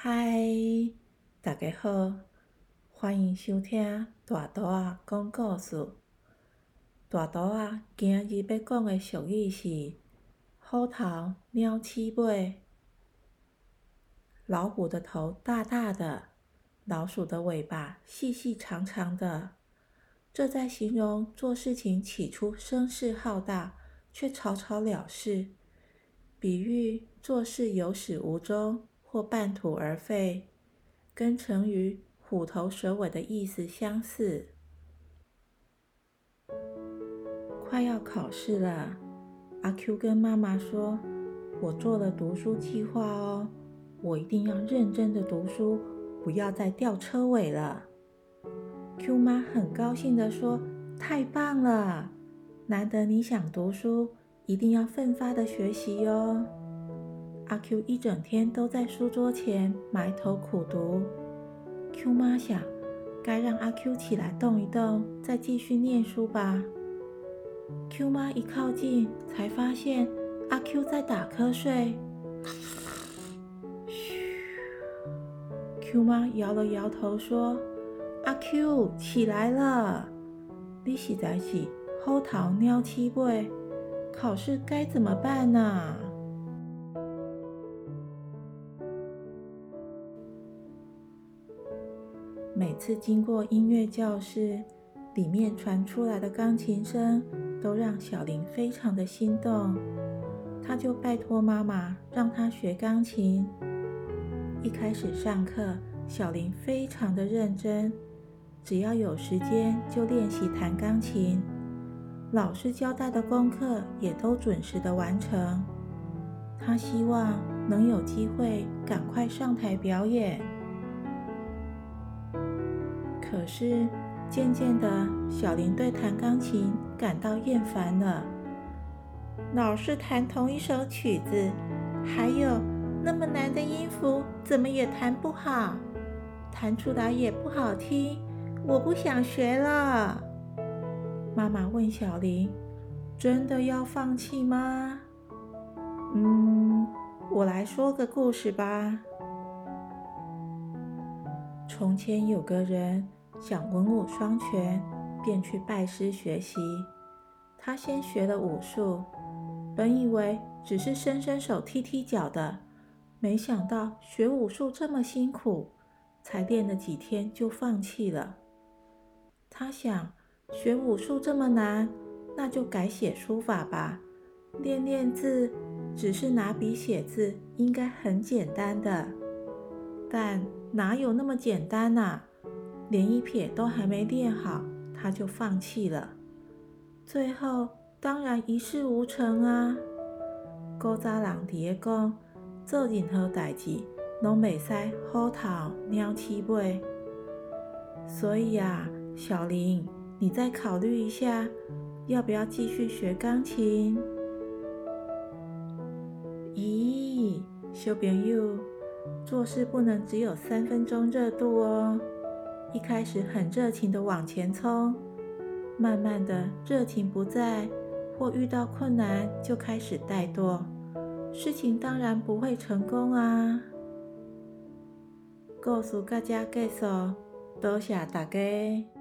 嗨，大家好，欢迎收听大图仔讲故事。大图仔今日要讲的俗语是“虎头鸟鼠尾”。老虎的头大大的，老鼠的尾巴细细长长的，这在形容做事情起初声势浩大，却草草了事，比喻做事有始无终或半途而废。跟成语“虎头蛇尾”的意思相似。快要考试了，阿 Q 跟妈妈说：“我做了读书计划哦，我一定要认真的读书，不要再掉车尾了。”Q 妈很高兴的说：“太棒了，难得你想读书，一定要奋发的学习哟。”阿 Q 一整天都在书桌前埋头苦读。Q 妈想，该让阿 Q 起来动一动，再继续念书吧。Q 妈一靠近，才发现阿 Q 在打瞌睡。嘘，Q 妈摇了摇头说：“阿 Q 起来了，你实在是虎头鸟鼠尾，考试该怎么办呢？”每次经过音乐教室，里面传出来的钢琴声都让小林非常的心动。他就拜托妈妈让他学钢琴。一开始上课，小林非常的认真，只要有时间就练习弹钢琴。老师交代的功课也都准时的完成。他希望能有机会赶快上台表演。可是渐渐的，小林对弹钢琴感到厌烦了。老是弹同一首曲子，还有那么难的音符，怎么也弹不好，弹出来也不好听。我不想学了。妈妈问小林：“真的要放弃吗？”嗯，我来说个故事吧。从前有个人。想文武双全，便去拜师学习。他先学了武术，本以为只是伸伸手、踢踢脚的，没想到学武术这么辛苦，才练了几天就放弃了。他想，学武术这么难，那就改写书法吧，练练字，只是拿笔写字，应该很简单的。但哪有那么简单呐？连一撇都还没练好，他就放弃了。最后当然一事无成啊！古早人伫个讲，做任何代志拢袂使虎头鸟鼠尾。所以啊，小林，你再考虑一下，要不要继续学钢琴？咦，小朋友，做事不能只有三分钟热度哦。一开始很热情的往前冲，慢慢的热情不在，或遇到困难就开始怠惰，事情当然不会成功啊。告诉大家介绍，多谢大家。